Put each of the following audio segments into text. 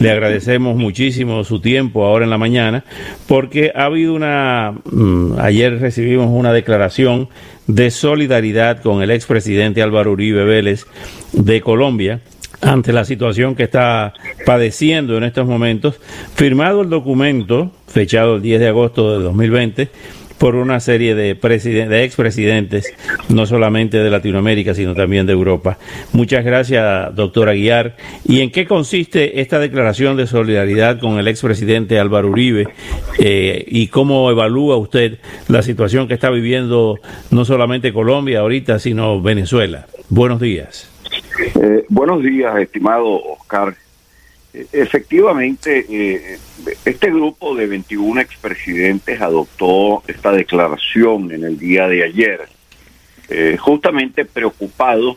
Le agradecemos muchísimo su tiempo ahora en la mañana porque ha habido una... mm, ayer recibimos una declaración de solidaridad con el expresidente Álvaro Uribe Vélez de Colombia ante la situación que está padeciendo en estos momentos. Firmado el documento, fechado el 10 de agosto de 2020, por una serie de, de expresidentes, no solamente de Latinoamérica, sino también de Europa. Muchas gracias, doctor Aguiar. ¿Y en qué consiste esta declaración de solidaridad con el expresidente Álvaro Uribe? Eh, ¿Y cómo evalúa usted la situación que está viviendo no solamente Colombia ahorita, sino Venezuela? Buenos días. Eh, buenos días, estimado Oscar. Efectivamente, eh, este grupo de 21 expresidentes adoptó esta declaración en el día de ayer, eh, justamente preocupado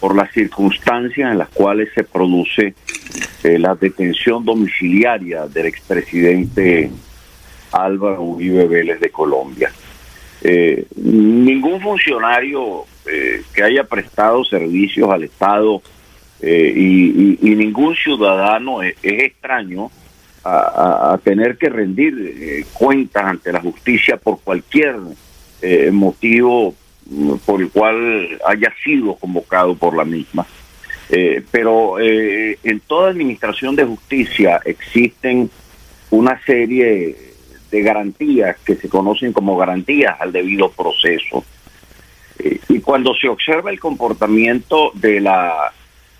por las circunstancias en las cuales se produce eh, la detención domiciliaria del expresidente Álvaro Uribe Vélez de Colombia. Ningún funcionario que haya prestado servicios al Estado eh, y, y- ningún ciudadano es, es extraño a, tener que rendir eh, cuentas ante la justicia por cualquier eh, motivo mm, por el cual haya sido convocado por la misma. Eh, pero en toda administración de justicia existen una serie de garantías que se conocen como garantías al debido proceso. Y cuando se observa el comportamiento de la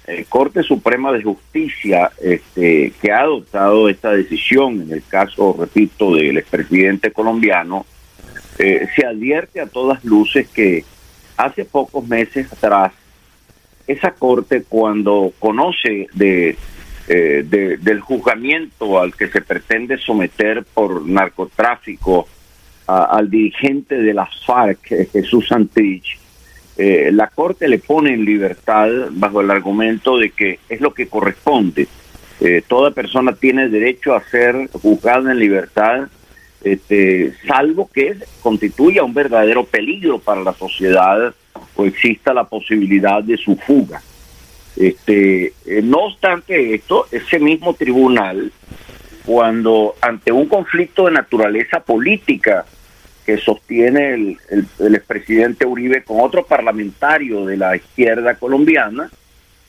eh, Corte Suprema de Justicia, este, que ha adoptado esta decisión en el caso, repito, del expresidente colombiano, eh, se advierte a todas luces que hace pocos meses atrás, esa Corte cuando conoce de, eh, de- del juzgamiento al que se pretende someter por narcotráfico al dirigente de las FARC, Jesús Santrich, eh, la Corte le pone en libertad bajo el argumento de que es lo que corresponde. Eh, toda persona tiene derecho a ser juzgada en libertad, este, salvo que constituya un verdadero peligro para la sociedad o exista la posibilidad de su fuga. Este, eh, no obstante esto, ese mismo tribunal, cuando ante un conflicto de naturaleza política que sostiene el, el, el expresidente Uribe con otro parlamentario de la izquierda colombiana,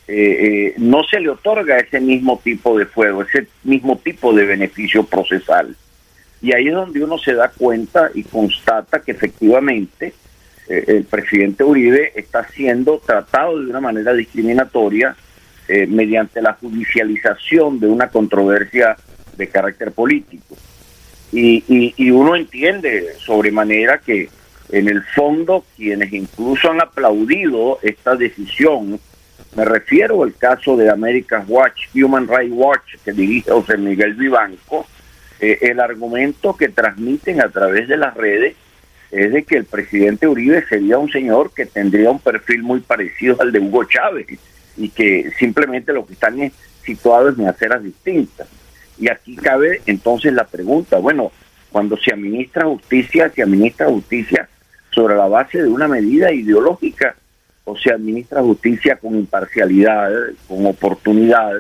eh, eh, no se le otorga ese mismo tipo de fuego, ese mismo tipo de beneficio procesal. Y ahí es donde uno se da cuenta y constata que efectivamente eh, el presidente Uribe está siendo tratado de una manera discriminatoria mediante la judicialización de una controversia de carácter político. Y, y, uno entiende sobremanera que en el fondo quienes incluso han aplaudido esta decisión, me refiero al caso de American Watch, Human Rights Watch, que dirige José Miguel Vivanco, eh, el argumento que transmiten a través de las redes es de que el presidente Uribe sería un señor que tendría un perfil muy parecido al de Hugo Chávez y que simplemente lo que están es situados en aceras distintas. Y aquí cabe entonces la pregunta, bueno, cuando se administra justicia, se administra justicia sobre la base de una medida ideológica o se administra justicia con imparcialidad, con oportunidad.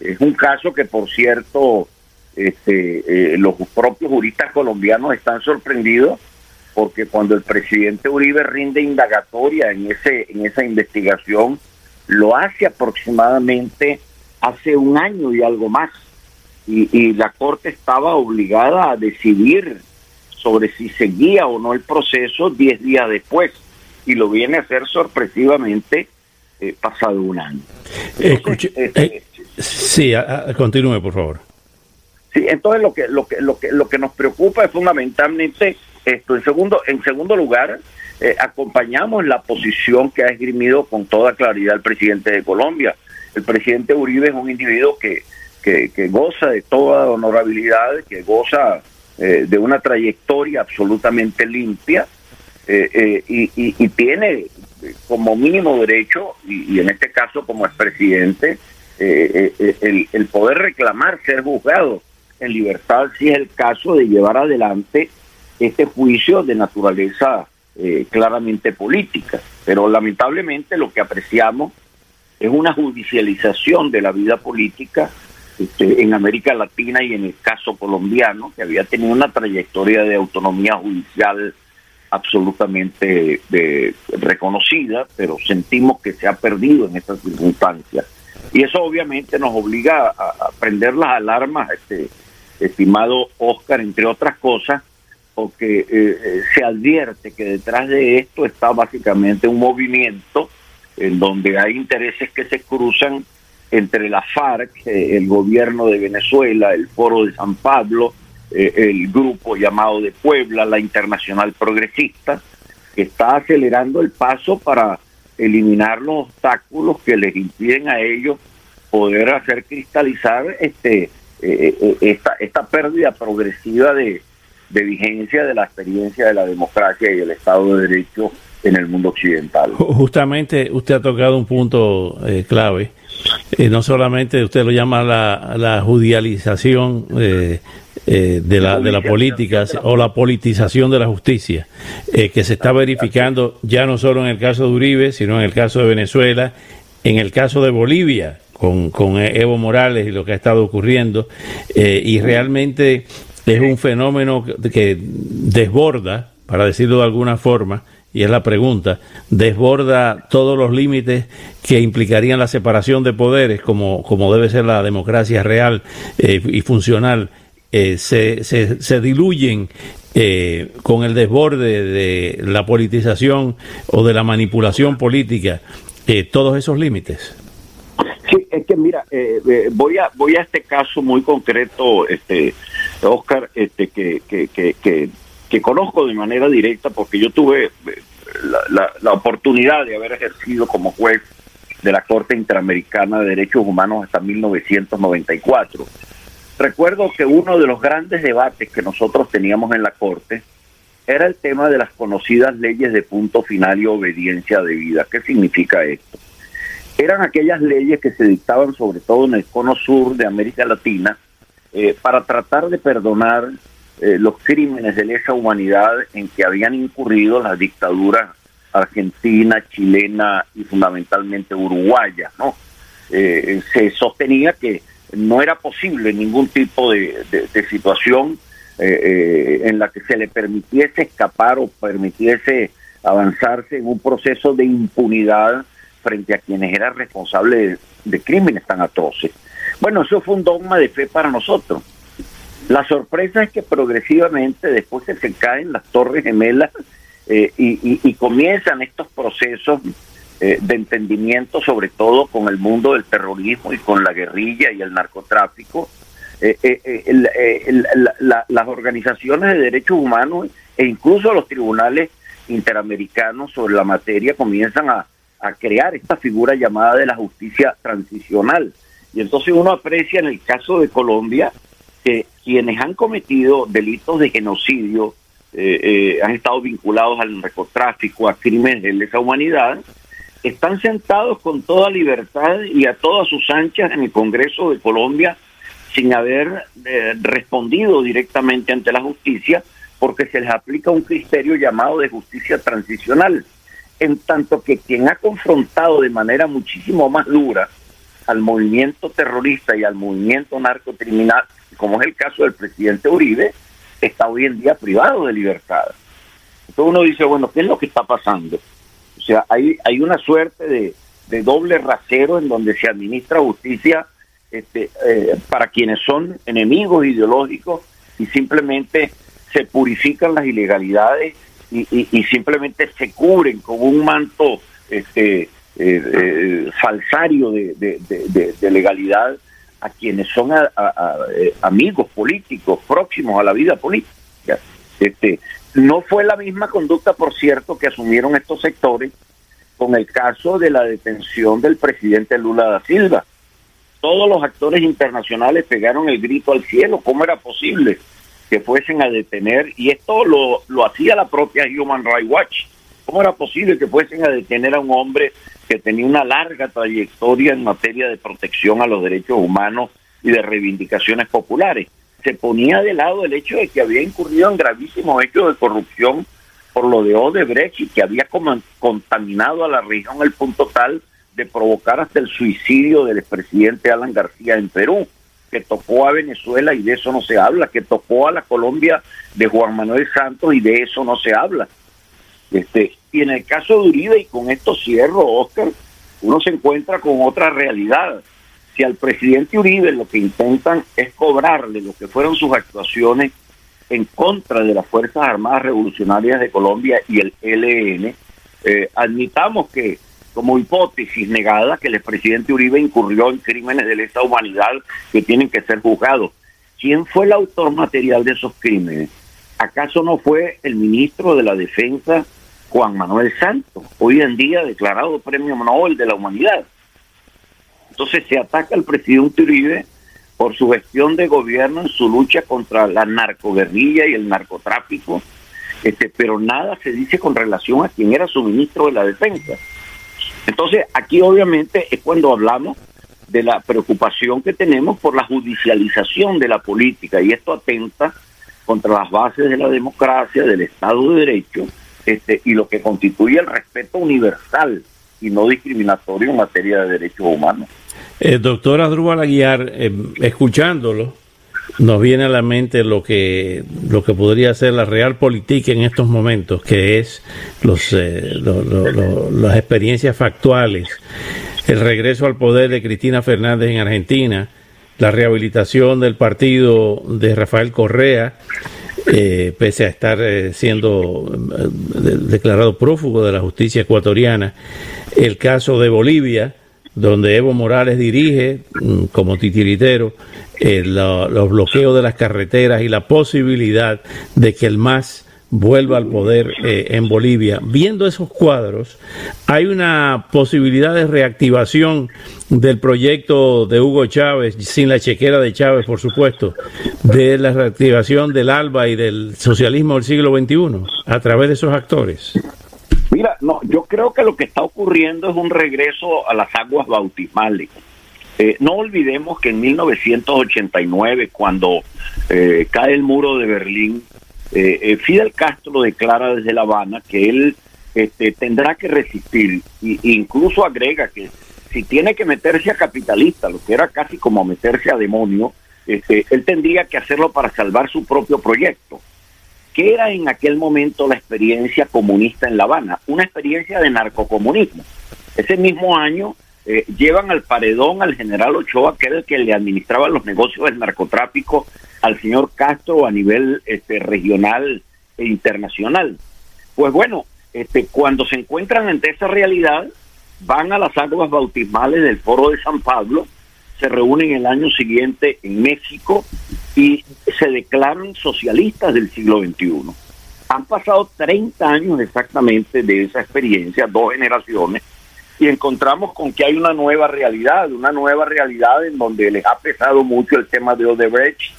Es un caso que, por cierto, este, eh, los propios juristas colombianos están sorprendidos porque cuando el presidente Uribe rinde indagatoria en ese en esa investigación lo hace aproximadamente hace un año y algo más y, y la corte estaba obligada a decidir sobre si seguía o no el proceso diez días después y lo viene a hacer sorpresivamente eh, pasado un año. Escuche, Entonces, eh, sí, a- a- continúe, por favor. Sí, entonces lo que lo que lo que lo que nos preocupa es fundamentalmente esto. En segundo en segundo lugar, eh, acompañamos la posición que ha esgrimido con toda claridad el presidente de Colombia. El presidente Uribe es un individuo que que, goza de toda honorabilidad, que goza eh, de una trayectoria absolutamente limpia y, y, tiene como mínimo derecho, y, en este caso como expresidente, el, el poder reclamar ser juzgado en libertad si es el caso de llevar adelante este juicio de naturaleza eh, claramente política. Pero lamentablemente lo que apreciamos es una judicialización de la vida política este, en América Latina y en el caso colombiano, que había tenido una trayectoria de autonomía judicial absolutamente de, reconocida, pero sentimos que se ha perdido en estas circunstancias. Y eso obviamente nos obliga a, a prender las alarmas, este, estimado Oscar, entre otras cosas, porque eh, eh, se advierte que detrás de esto está básicamente un movimiento en donde hay intereses que se cruzan entre la FARC, eh, el gobierno de Venezuela, el Foro de San Pablo, el grupo llamado de Puebla, la Internacional Progresista, que está acelerando el paso para eliminar los obstáculos que les impiden a ellos poder hacer cristalizar este esta, esta pérdida progresiva de, de vigencia de la experiencia de la democracia y el Estado de Derecho en el mundo occidental. Justamente usted ha tocado un punto eh, clave. Eh, no solamente usted lo llama la, la judicialización eh, de, la, de la política o la politización de la justicia, que se está verificando ya no solo en el caso de Uribe, sino en el caso de Venezuela, en el caso de Bolivia, con, con Evo Morales y lo que ha estado ocurriendo, y realmente es un fenómeno que desborda, para decirlo de alguna forma, y es la pregunta, desborda todos los límites que implicarían la separación de poderes, como, como debe ser la democracia real eh, y funcional, eh, se, se, diluyen eh, con el desborde de la politización o de la manipulación política, todos esos límites. Sí, es que mira, voy a voy a este caso muy concreto, este Oscar, este, que, que, que, que, conozco de manera directa porque yo tuve eh, la, la, oportunidad de haber ejercido como juez de la Corte Interamericana de Derechos Humanos hasta 1994. Recuerdo que uno de los grandes debates que nosotros teníamos en la Corte era el tema de las conocidas leyes de punto final y obediencia debida. ¿Qué significa esto? Eran aquellas leyes que se dictaban sobre todo en el cono sur de América Latina eh, para tratar de perdonar eh, los crímenes de lesa humanidad en que habían incurrido las dictaduras argentina, chilena y fundamentalmente uruguaya, ¿no? Eh, se sostenía que no era posible ningún tipo de, situación en la que se le permitiese escapar o permitiese avanzarse en un proceso de impunidad frente a quienes eran responsables de crímenes tan atroces. Bueno, eso fue un dogma de fe para nosotros. La sorpresa es que progresivamente después se caen las torres gemelas eh, y, comienzan estos procesos eh, de entendimiento, sobre todo con el mundo del terrorismo y con la guerrilla y el narcotráfico. Eh, las organizaciones de derechos humanos e incluso los tribunales interamericanos sobre la materia comienzan a crear esta figura llamada de la justicia transicional y entonces uno aprecia en el caso de Colombia que quienes han cometido delitos de genocidio eh, eh, han estado vinculados al narcotráfico, a crímenes de lesa humanidad, están sentados con toda libertad y a todas sus anchas en el Congreso de Colombia sin haber eh, respondido directamente ante la justicia porque se les aplica un criterio llamado de justicia transicional, en tanto que quien ha confrontado de manera muchísimo más dura al movimiento terrorista y al movimiento narcocriminal, como es el caso del presidente Uribe, está hoy en día privado de libertad. Entonces uno dice, bueno, ¿qué es lo que está pasando? O sea, hay, hay una suerte de, doble rasero en donde se administra justicia este, eh, para quienes son enemigos ideológicos y simplemente se purifican las ilegalidades y, y simplemente se cubren con un manto este, eh, eh, falsario de, legalidad a quienes son eh, amigos políticos próximos a la vida política. Este, no fue la misma conducta, por cierto, que asumieron estos sectores con el caso de la detención del presidente Lula da Silva. Todos los actores internacionales pegaron el grito al cielo. ¿Cómo era posible que fuesen a detener, y esto lo, lo hacía la propia Human Rights Watch. ¿Cómo era posible que fuesen a detener a un hombre que tenía una larga trayectoria en materia de protección a los derechos humanos y de reivindicaciones populares? Se ponía de lado el hecho de que había incurrido en gravísimos hechos de corrupción por lo de Odebrecht y que había contaminado a la región al punto tal de provocar hasta el suicidio del expresidente Alan García en Perú que tocó a Venezuela y de eso no se habla, que tocó a la Colombia de Juan Manuel Santos y de eso no se habla. Este, y en el caso de Uribe, y con esto cierro, Oscar, uno se encuentra con otra realidad. Si al presidente Uribe lo que intentan es cobrarle lo que fueron sus actuaciones en contra de las Fuerzas Armadas Revolucionarias de Colombia y el LN, eh, admitamos que como hipótesis negada que el presidente Uribe incurrió en crímenes de lesa humanidad que tienen que ser juzgados. ¿Quién fue el autor material de esos crímenes? ¿Acaso no fue el ministro de la Defensa, Juan Manuel Santos, hoy en día declarado Premio Nobel de la Humanidad? Entonces se ataca al presidente Uribe por su gestión de gobierno en su lucha contra la narcoguerrilla y el narcotráfico, este, pero nada se dice con relación a quién era su ministro de la Defensa. Entonces, aquí obviamente es cuando hablamos de la preocupación que tenemos por la judicialización de la política y esto atenta contra las bases de la democracia, del Estado de Derecho este, y lo que constituye el respeto universal y no discriminatorio en materia de derechos humanos. Eh, doctor Adrúbal Aguiar, eh, escuchándolo, nos viene a la mente lo que lo que podría ser la real política en estos momentos, que es los, eh, las experiencias factuales, el regreso al poder de Cristina Fernández en Argentina, la rehabilitación del partido de Rafael Correa, eh, pese a estar eh, siendo declarado prófugo de la justicia ecuatoriana, el caso de Bolivia, donde Evo Morales dirige mm, como titiritero eh, los bloqueos de las carreteras y la posibilidad de que el MAS vuelva al poder eh, en Bolivia. Viendo esos cuadros, hay una posibilidad de reactivación del proyecto de Hugo Chávez, sin la chequera de Chávez, por supuesto, de la reactivación del ALBA y del socialismo del siglo XXI a través de esos actores. Mira, no, yo creo que lo que está ocurriendo es un regreso a las aguas bautismales. Eh, no olvidemos que en 1989, cuando eh, cae el muro de Berlín, eh, Fidel Castro declara desde La Habana que él este, tendrá que resistir e incluso agrega que si tiene que meterse a capitalista, lo que era casi como meterse a demonio, este, él tendría que hacerlo para salvar su propio proyecto. ¿Qué era en aquel momento la experiencia comunista en La Habana? Una experiencia de narcocomunismo. Ese mismo año eh, llevan al paredón al general Ochoa, que era el que le administraba los negocios del narcotráfico al señor Castro a nivel este, regional e internacional. Pues bueno, este, cuando se encuentran ante esa realidad, van a las aguas bautismales del Foro de San Pablo, se reúnen el año siguiente en México y se declaran socialistas del siglo XXI. Han pasado 30 años exactamente de esa experiencia, dos generaciones, y encontramos con que hay una nueva realidad, una nueva realidad en donde les ha pesado mucho el tema de Odebrecht,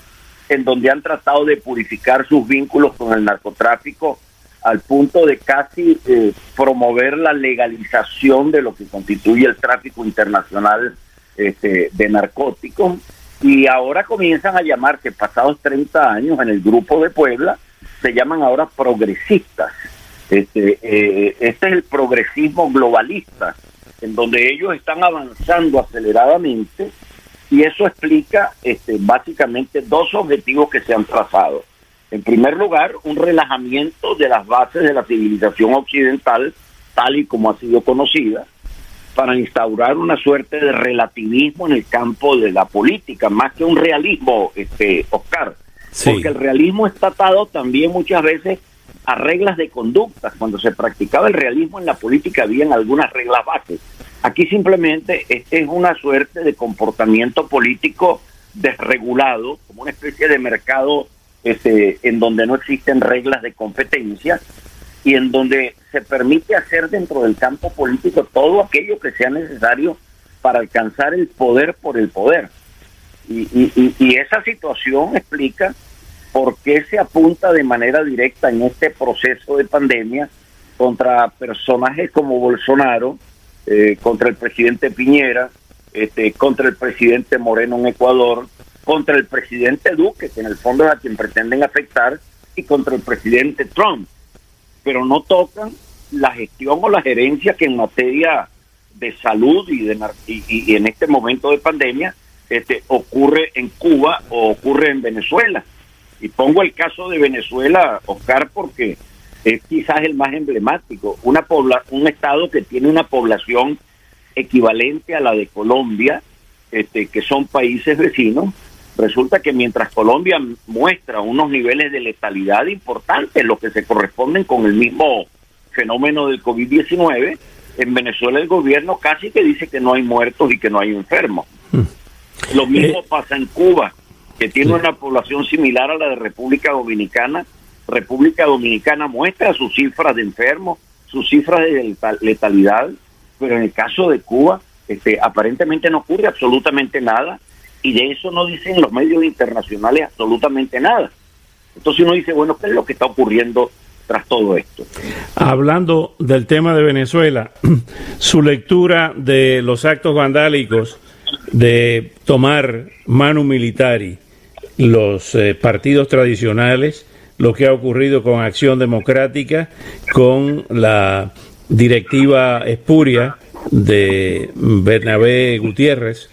en donde han tratado de purificar sus vínculos con el narcotráfico al punto de casi eh, promover la legalización de lo que constituye el tráfico internacional este, de narcóticos y ahora comienzan a llamarse, pasados 30 años en el grupo de Puebla, se llaman ahora progresistas. Este, eh, este es el progresismo globalista, en donde ellos están avanzando aceleradamente y eso explica este, básicamente dos objetivos que se han trazado. En primer lugar, un relajamiento de las bases de la civilización occidental, tal y como ha sido conocida, para instaurar una suerte de relativismo en el campo de la política, más que un realismo, este, Oscar. Porque el realismo está atado también muchas veces a reglas de conducta. Cuando se practicaba el realismo en la política habían algunas reglas bases. Aquí simplemente es una suerte de comportamiento político desregulado, como una especie de mercado este, en donde no existen reglas de competencia y en donde se permite hacer dentro del campo político todo aquello que sea necesario para alcanzar el poder por el poder. Y, y esa situación explica por qué se apunta de manera directa en este proceso de pandemia contra personajes como Bolsonaro, eh, contra el presidente Piñera, este, contra el presidente Moreno en Ecuador, contra el presidente Duque, que en el fondo es a quien pretenden afectar, y contra el presidente Trump. Pero no tocan la gestión o la gerencia que en materia de salud y, de, y, en este momento de pandemia este, ocurre en Cuba o ocurre en Venezuela. Y pongo el caso de Venezuela, Oscar, porque es quizás el más emblemático. Una pobla un estado que tiene una población equivalente a la de Colombia, este, que son países vecinos, resulta que mientras Colombia muestra unos niveles de letalidad importantes, los que se corresponden con el mismo fenómeno del COVID-19, en Venezuela el gobierno casi que dice que no hay muertos y que no hay enfermos. Mm. Lo mismo eh, pasa en Cuba, que tiene una población similar a la de República Dominicana. República Dominicana muestra sus cifras de enfermos, sus cifras de letalidad, pero en el caso de Cuba, este, aparentemente no ocurre absolutamente nada y de eso no dicen los medios internacionales absolutamente nada. Entonces uno dice, bueno, ¿qué es lo que está ocurriendo tras todo esto? Hablando del tema de Venezuela, su lectura de los actos vandálicos de tomar mano militar y los eh, partidos tradicionales, lo que ha ocurrido con Acción Democrática, con la directiva espuria de Bernabé Gutiérrez,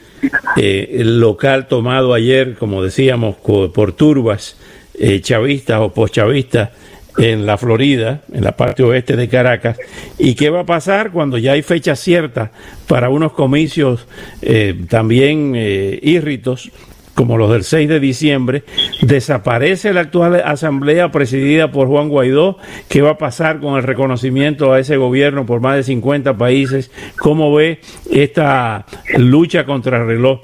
eh, el local tomado ayer, como decíamos, por turbas eh, chavistas o postchavistas en la Florida, en la parte oeste de Caracas, y qué va a pasar cuando ya hay fecha cierta para unos comicios eh, también eh, írritos como los del 6 de diciembre, desaparece la actual asamblea presidida por Juan Guaidó, ¿qué va a pasar con el reconocimiento a ese gobierno por más de 50 países? ¿Cómo ve esta lucha contra el reloj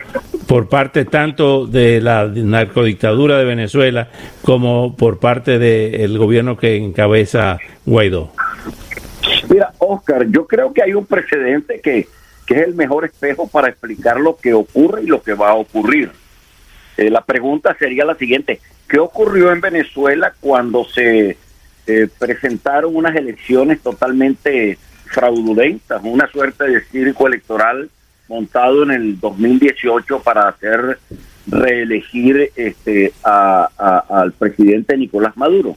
por parte tanto de la narcodictadura de Venezuela como por parte del gobierno que encabeza Guaidó? Mira, Oscar, yo creo que hay un precedente que, que es el mejor espejo para explicar lo que ocurre y lo que va a ocurrir. Eh, la pregunta sería la siguiente, ¿qué ocurrió en Venezuela cuando se eh, presentaron unas elecciones totalmente fraudulentas, una suerte de circo electoral montado en el 2018 para hacer reelegir este, al presidente Nicolás Maduro?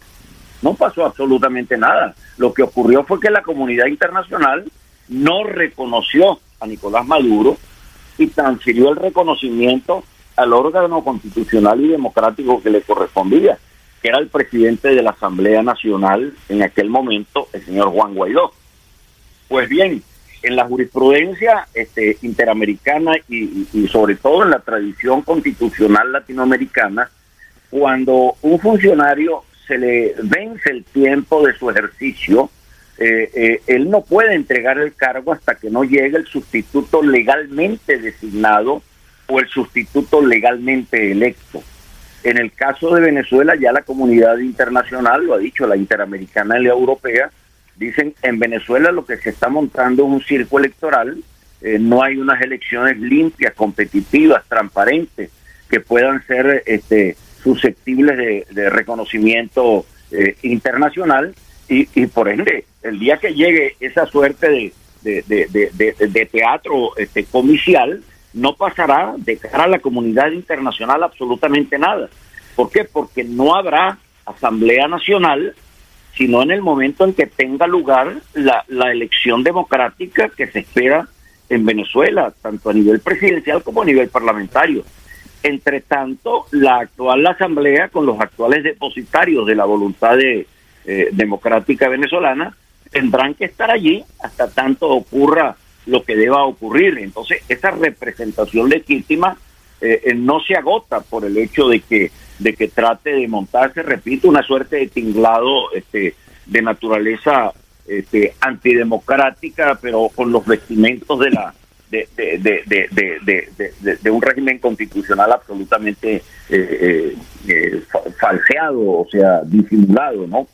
No pasó absolutamente nada. Lo que ocurrió fue que la comunidad internacional no reconoció a Nicolás Maduro y transfirió el reconocimiento al órgano constitucional y democrático que le correspondía, que era el presidente de la Asamblea Nacional en aquel momento, el señor Juan Guaidó. Pues bien, en la jurisprudencia este, interamericana y, sobre todo en la tradición constitucional latinoamericana, cuando un funcionario se le vence el tiempo de su ejercicio, eh, eh, él no puede entregar el cargo hasta que no llegue el sustituto legalmente designado o el sustituto legalmente electo. En el caso de Venezuela, ya la comunidad internacional, lo ha dicho la interamericana y la europea, dicen en Venezuela lo que se está montando es un circo electoral, eh, no hay unas elecciones limpias, competitivas, transparentes, que puedan ser este, susceptibles de, reconocimiento eh, internacional y, por ende, el día que llegue esa suerte de, de, teatro este, comicial, no pasará de cara a la comunidad internacional absolutamente nada. ¿Por qué? Porque no habrá Asamblea Nacional, sino en el momento en que tenga lugar la, elección democrática que se espera en Venezuela, tanto a nivel presidencial como a nivel parlamentario. Entre tanto, la actual Asamblea, con los actuales depositarios de la voluntad eh, democrática venezolana, tendrán que estar allí hasta tanto ocurra lo que deba ocurrir. Entonces, esa representación legítima eh, eh, no se agota por el hecho de que, de que trate de montarse, repito, una suerte de tinglado este, de naturaleza este, antidemocrática, pero con los vestimentos de la de, de, de un régimen constitucional absolutamente eh, falseado, o sea, disimulado, ¿no?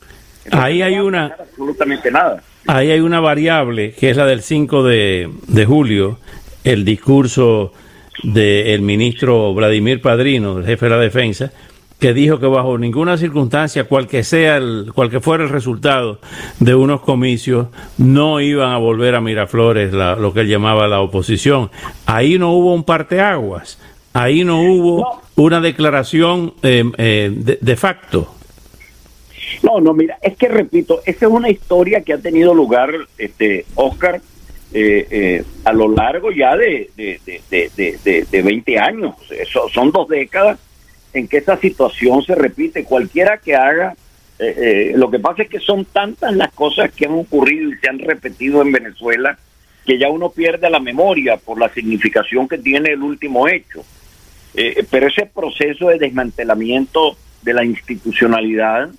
Ahí hay una... Absolutamente nada. Ahí hay una variable que es la del 5 de, julio, el discurso del ministro Vladimir Padrino, el jefe de la defensa, que dijo que bajo ninguna circunstancia, cual que sea el, cual que fuera el resultado de unos comicios, no iban a volver a Miraflores, lo que él llamaba la oposición. Ahí no hubo un parteaguas, ahí no hubo una declaración eh, eh, de, facto. No, no, mira, es que repito, esa es una historia que ha tenido lugar, este, Oscar, eh, a lo largo ya de, de, de, de 20 años. Eso, son dos décadas en que esa situación se repite. Cualquiera que haga, eh, eh, lo que pasa es que son tantas las cosas que han ocurrido y se han repetido en Venezuela que ya uno pierde la memoria por la significación que tiene el último hecho. Eh, pero ese proceso de desmantelamiento de la institucionalidad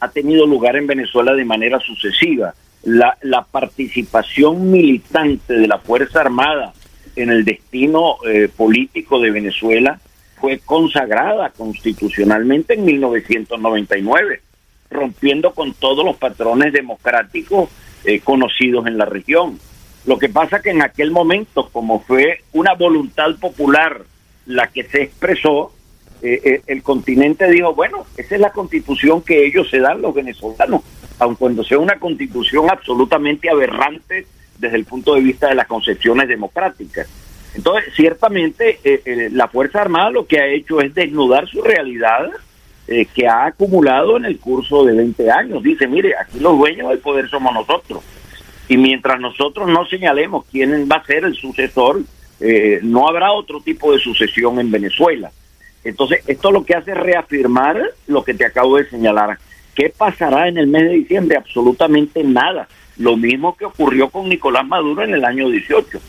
ha tenido lugar en Venezuela de manera sucesiva. La, la participación militante de la Fuerza Armada en el destino político de Venezuela fue consagrada constitucionalmente en 1999, rompiendo con todos los patrones democráticos eh, conocidos en la región. Lo que pasa que en aquel momento, como fue una voluntad popular la que se expresó, eh, eh, el continente dijo, bueno, esa es la constitución que ellos se dan los venezolanos, aun cuando sea una constitución absolutamente aberrante desde el punto de vista de las concepciones democráticas. Entonces, ciertamente, eh, eh, la Fuerza Armada lo que ha hecho es desnudar su realidad que ha acumulado en el curso de 20 años. Dice, mire, aquí los dueños del poder somos nosotros. Y mientras nosotros no señalemos quién va a ser el sucesor, no habrá otro tipo de sucesión en Venezuela. Entonces, esto lo que hace es reafirmar lo que te acabo de señalar. ¿Qué pasará en el mes de diciembre? Absolutamente nada. Lo mismo que ocurrió con Nicolás Maduro en el año 18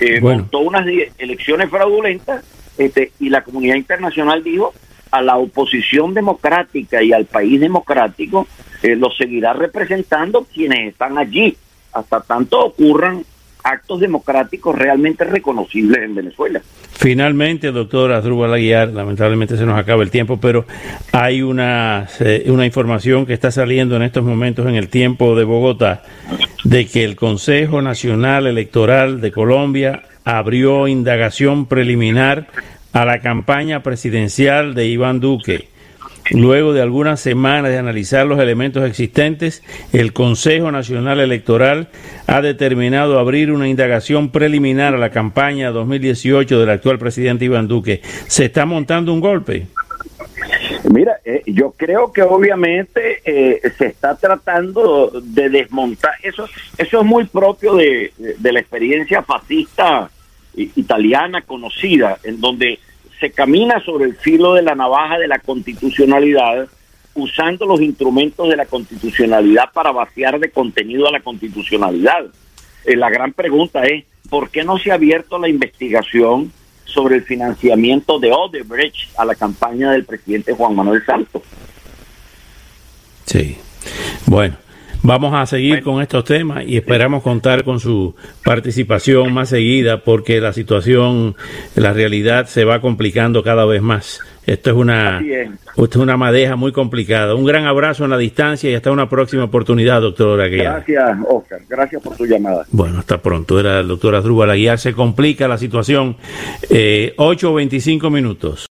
eh, montó unas elecciones fraudulentas este, y la comunidad internacional dijo a la oposición democrática y al país democrático eh, lo seguirá representando quienes están allí hasta tanto ocurran actos democráticos realmente reconocibles en Venezuela. Finalmente, doctor Asdrúbal Aguiar, lamentablemente se nos acaba el tiempo, pero hay una, una información que está saliendo en estos momentos en el tiempo de Bogotá de que el Consejo Nacional Electoral de Colombia abrió indagación preliminar a la campaña presidencial de Iván Duque Luego de algunas semanas de analizar los elementos existentes, el Consejo Nacional Electoral ha determinado abrir una indagación preliminar a la campaña 2018 del actual presidente Iván Duque. ¿Se está montando un golpe? Mira, eh, yo creo que obviamente eh, se está tratando de desmontar. Eso, eso es muy propio de, de la experiencia fascista italiana conocida, en donde se camina sobre el filo de la navaja de la constitucionalidad, usando los instrumentos de la constitucionalidad para vaciar de contenido a la constitucionalidad. Eh, la gran pregunta es, ¿por qué no se ha abierto la investigación sobre el financiamiento de Odebrecht a la campaña del presidente Juan Manuel Santos? Sí. Bueno, Vamos a seguir con estos temas y esperamos contar con su participación más seguida porque la situación, la realidad se va complicando cada vez más. Esto es una, esto es una madeja muy complicada. Un gran abrazo en la distancia y hasta una próxima oportunidad, doctor Aguiar. Gracias, Oscar. Gracias por tu llamada. Bueno, hasta pronto. Era el doctor Asdrúbal Aguiar. Se complica la situación. Eh, 8 o 25 minutos.